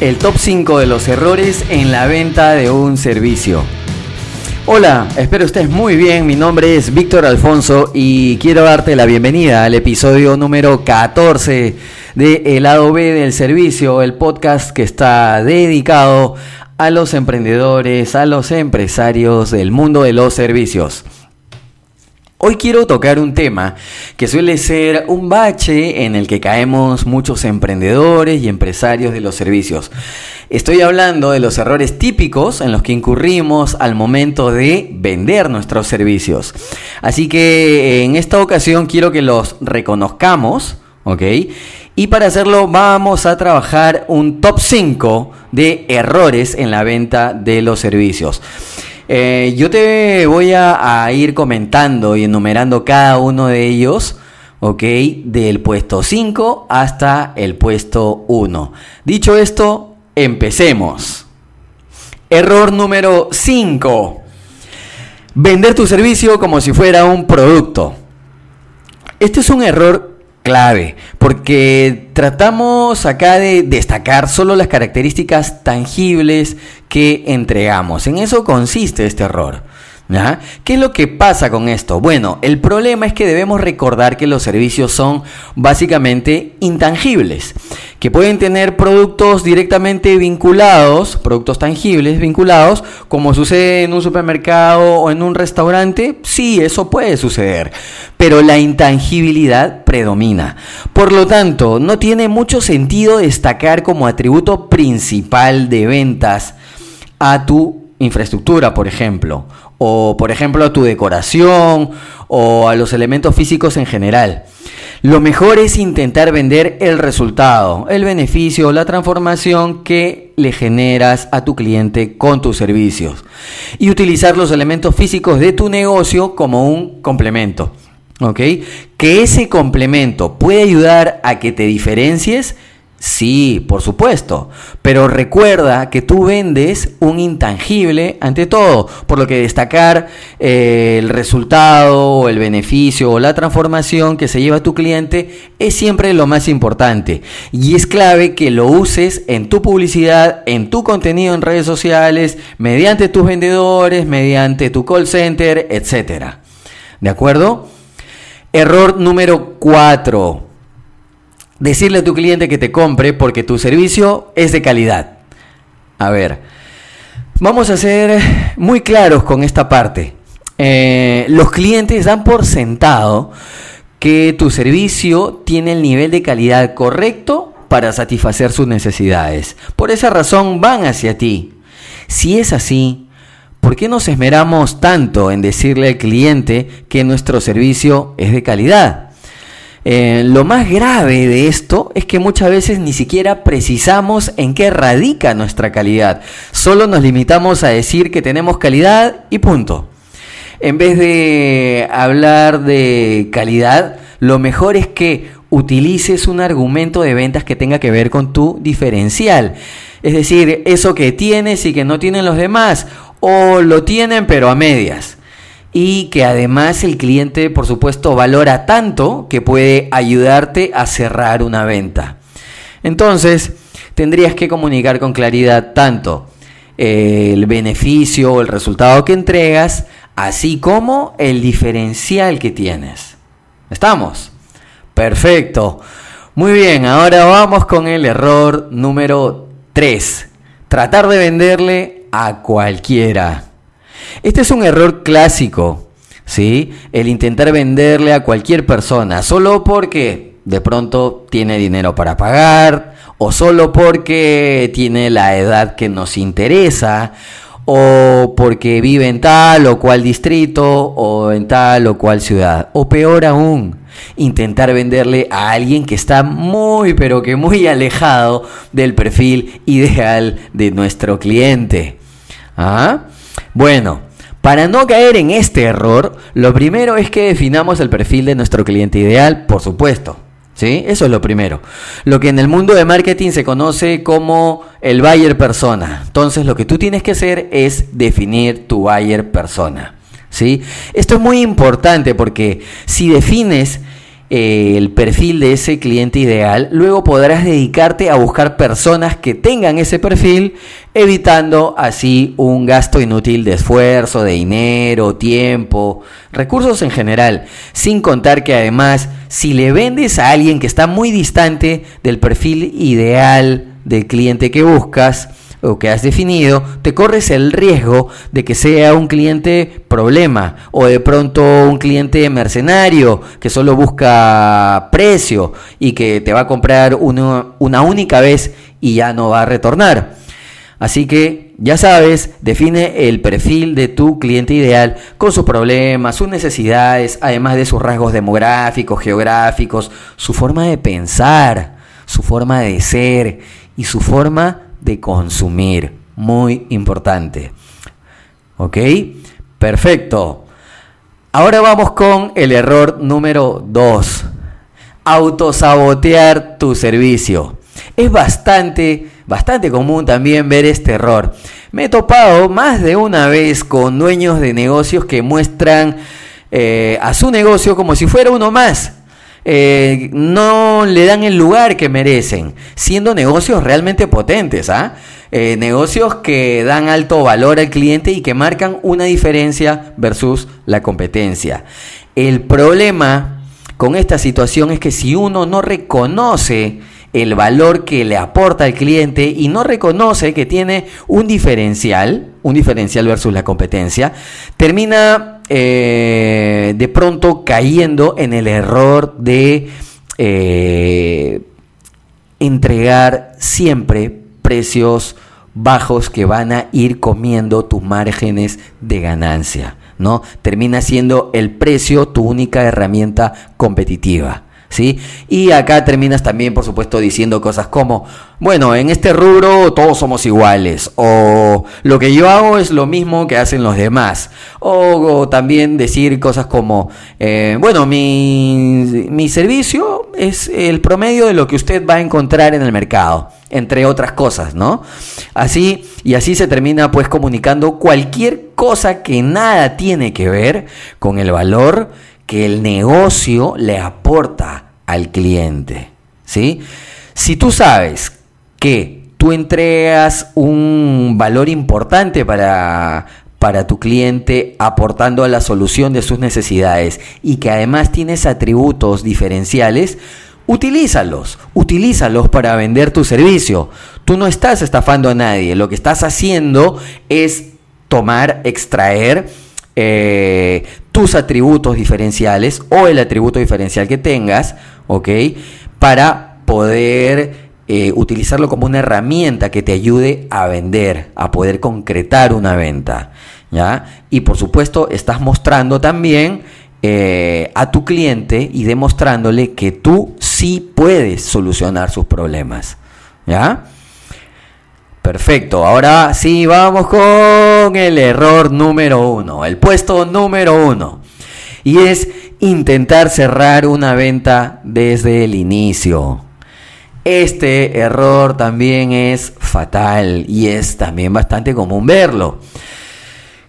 el top 5 de los errores en la venta de un servicio. Hola, espero estés muy bien. Mi nombre es Víctor Alfonso y quiero darte la bienvenida al episodio número 14 de El lado B del servicio, el podcast que está dedicado a los emprendedores, a los empresarios del mundo de los servicios. Hoy quiero tocar un tema que suele ser un bache en el que caemos muchos emprendedores y empresarios de los servicios. Estoy hablando de los errores típicos en los que incurrimos al momento de vender nuestros servicios. Así que en esta ocasión quiero que los reconozcamos, ¿ok? Y para hacerlo vamos a trabajar un top 5 de errores en la venta de los servicios. Eh, yo te voy a, ir comentando y enumerando cada uno de ellos, ¿ok? Del puesto 5 hasta el puesto 1. Dicho esto, empecemos. Error número 5. Vender tu servicio como si fuera un producto. Este es un error clave, porque tratamos acá de destacar solo las características tangibles que entregamos. En eso consiste este error. ¿Qué es lo que pasa con esto? Bueno, el problema es que debemos recordar que los servicios son básicamente intangibles, que pueden tener productos directamente vinculados, productos tangibles vinculados, como sucede en un supermercado o en un restaurante, sí, eso puede suceder, pero la intangibilidad predomina. Por lo tanto, no tiene mucho sentido destacar como atributo principal de ventas a tu infraestructura, por ejemplo, o por ejemplo a tu decoración o a los elementos físicos en general. Lo mejor es intentar vender el resultado, el beneficio, la transformación que le generas a tu cliente con tus servicios y utilizar los elementos físicos de tu negocio como un complemento. ¿Ok? Que ese complemento puede ayudar a que te diferencies Sí, por supuesto, pero recuerda que tú vendes un intangible ante todo, por lo que destacar eh, el resultado el beneficio o la transformación que se lleva tu cliente es siempre lo más importante y es clave que lo uses en tu publicidad, en tu contenido en redes sociales, mediante tus vendedores, mediante tu call center, etc. ¿De acuerdo? Error número 4 decirle a tu cliente que te compre porque tu servicio es de calidad. A ver, vamos a ser muy claros con esta parte. Eh, los clientes dan por sentado que tu servicio tiene el nivel de calidad correcto para satisfacer sus necesidades. Por esa razón van hacia ti. Si es así, ¿por qué nos esmeramos tanto en decirle al cliente que nuestro servicio es de calidad? Eh, lo más grave de esto es que muchas veces ni siquiera precisamos en qué radica nuestra calidad. Solo nos limitamos a decir que tenemos calidad y punto. En vez de hablar de calidad, lo mejor es que utilices un argumento de ventas que tenga que ver con tu diferencial. Es decir, eso que tienes y que no tienen los demás, o lo tienen pero a medias y que además el cliente, por supuesto, valora tanto que puede ayudarte a cerrar una venta. Entonces, tendrías que comunicar con claridad tanto eh, el beneficio o el resultado que entregas, así como el diferencial que tienes. ¿Estamos? Perfecto. Muy bien, ahora vamos con el error número 3. Tratar de venderle a cualquiera. Este es un error clásico, ¿sí? El intentar venderle a cualquier persona solo porque de pronto tiene dinero para pagar o solo porque tiene la edad que nos interesa o porque vive en tal o cual distrito o en tal o cual ciudad. O peor aún, intentar venderle a alguien que está muy pero que muy alejado del perfil ideal de nuestro cliente. ¿Ah? Bueno, para no caer en este error, lo primero es que definamos el perfil de nuestro cliente ideal, por supuesto. ¿Sí? Eso es lo primero. Lo que en el mundo de marketing se conoce como el buyer persona. Entonces, lo que tú tienes que hacer es definir tu buyer persona. ¿Sí? Esto es muy importante porque si defines eh, el perfil de ese cliente ideal, luego podrás dedicarte a buscar personas que tengan ese perfil, evitando así un gasto inútil de esfuerzo, de dinero, tiempo, recursos en general, sin contar que además si le vendes a alguien que está muy distante del perfil ideal del cliente que buscas, o que has definido, te corres el riesgo de que sea un cliente problema o de pronto un cliente mercenario que solo busca precio y que te va a comprar una, una única vez y ya no va a retornar. Así que ya sabes, define el perfil de tu cliente ideal con sus problemas, sus necesidades, además de sus rasgos demográficos, geográficos, su forma de pensar, su forma de ser y su forma de consumir. Muy importante. ¿Ok? Perfecto. Ahora vamos con el error número 2. Autosabotear tu servicio. Es bastante, bastante común también ver este error. Me he topado más de una vez con dueños de negocios que muestran eh, a su negocio como si fuera uno más eh, no le dan el lugar que merecen, siendo negocios realmente potentes, ¿ah? eh, negocios que dan alto valor al cliente y que marcan una diferencia versus la competencia. El problema con esta situación es que si uno no reconoce el valor que le aporta al cliente y no reconoce que tiene un diferencial, un diferencial versus la competencia, termina eh, de pronto cayendo en el error de eh, entregar siempre precios bajos que van a ir comiendo tus márgenes de ganancia, ¿no? Termina siendo el precio tu única herramienta competitiva. ¿Sí? Y acá terminas también, por supuesto, diciendo cosas como, bueno, en este rubro todos somos iguales, o lo que yo hago es lo mismo que hacen los demás, o, también decir cosas como, eh, bueno, mi, mi servicio es el promedio de lo que usted va a encontrar en el mercado entre otras cosas, ¿no? Así y así se termina pues comunicando cualquier cosa que nada tiene que ver con el valor que el negocio le aporta al cliente. ¿sí? Si tú sabes que tú entregas un valor importante para, para tu cliente aportando a la solución de sus necesidades y que además tienes atributos diferenciales, utilízalos, utilízalos para vender tu servicio. Tú no estás estafando a nadie, lo que estás haciendo es tomar, extraer eh, tus atributos diferenciales o el atributo diferencial que tengas, ¿ok? Para poder eh, utilizarlo como una herramienta que te ayude a vender, a poder concretar una venta, ¿ya? Y por supuesto estás mostrando también eh, a tu cliente y demostrándole que tú sí puedes solucionar sus problemas, ¿ya? Perfecto, ahora sí vamos con el error número uno, el puesto número uno. Y es intentar cerrar una venta desde el inicio. Este error también es fatal y es también bastante común verlo.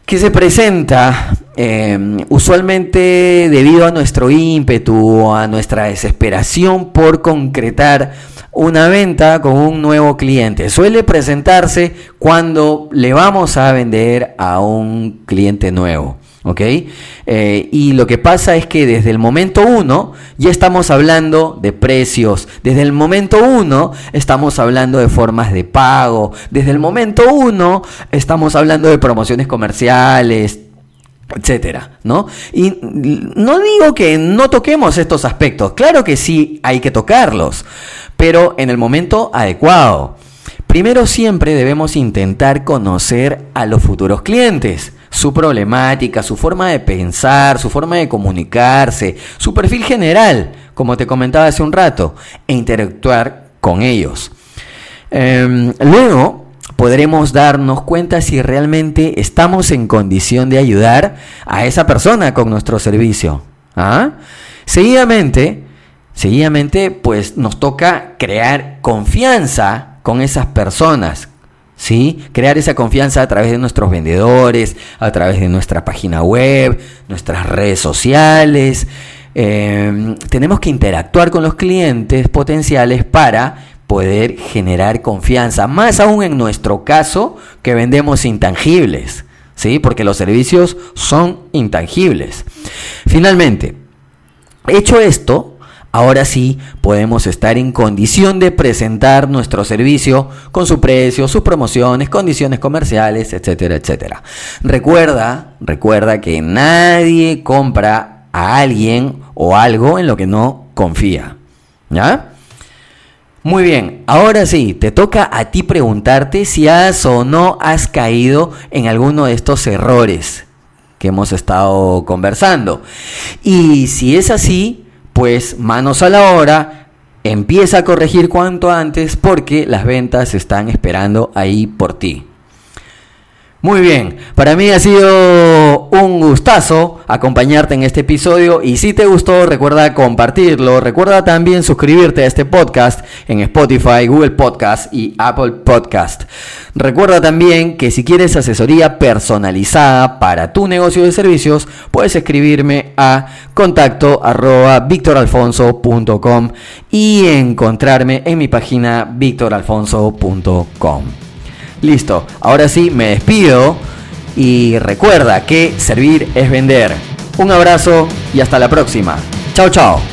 Que se presenta em, usualmente debido a nuestro ímpetu, a nuestra desesperación por concretar una venta con un nuevo cliente. Suele presentarse cuando le vamos a vender a un cliente nuevo. ¿Ok? Eh, y lo que pasa es que desde el momento uno ya estamos hablando de precios, desde el momento uno estamos hablando de formas de pago, desde el momento uno estamos hablando de promociones comerciales, etcétera, ¿no? Y no digo que no toquemos estos aspectos, claro que sí hay que tocarlos, pero en el momento adecuado. Primero siempre debemos intentar conocer a los futuros clientes, su problemática, su forma de pensar, su forma de comunicarse, su perfil general, como te comentaba hace un rato, e interactuar con ellos. Em, luego podremos darnos cuenta si realmente estamos en condición de ayudar a esa persona con nuestro servicio. ¿Ah? Seguidamente, Seguidamente, pues nos toca crear confianza con esas personas, ¿sí? Crear esa confianza a través de nuestros vendedores, a través de nuestra página web, nuestras redes sociales, eh, tenemos que interactuar con los clientes potenciales para poder generar confianza, más aún en nuestro caso que vendemos intangibles, ¿sí? Porque los servicios son intangibles. Finalmente, hecho esto, Ahora sí podemos estar en condición de presentar nuestro servicio con su precio, sus promociones, condiciones comerciales, etcétera, etcétera. Recuerda, recuerda que nadie compra a alguien o algo en lo que no confía. ¿Ya? Muy bien, ahora sí, te toca a ti preguntarte si has o no has caído en alguno de estos errores que hemos estado conversando. Y si es así, pues manos a la obra, empieza a corregir cuanto antes porque las ventas están esperando ahí por ti. Muy bien, para mí ha sido un gustazo acompañarte en este episodio y si te gustó recuerda compartirlo, recuerda también suscribirte a este podcast en Spotify, Google Podcast y Apple Podcast. Recuerda también que si quieres asesoría personalizada para tu negocio de servicios, puedes escribirme a contacto y encontrarme en mi página victoralfonso.com. Listo, ahora sí me despido y recuerda que servir es vender. Un abrazo y hasta la próxima. Chao, chao.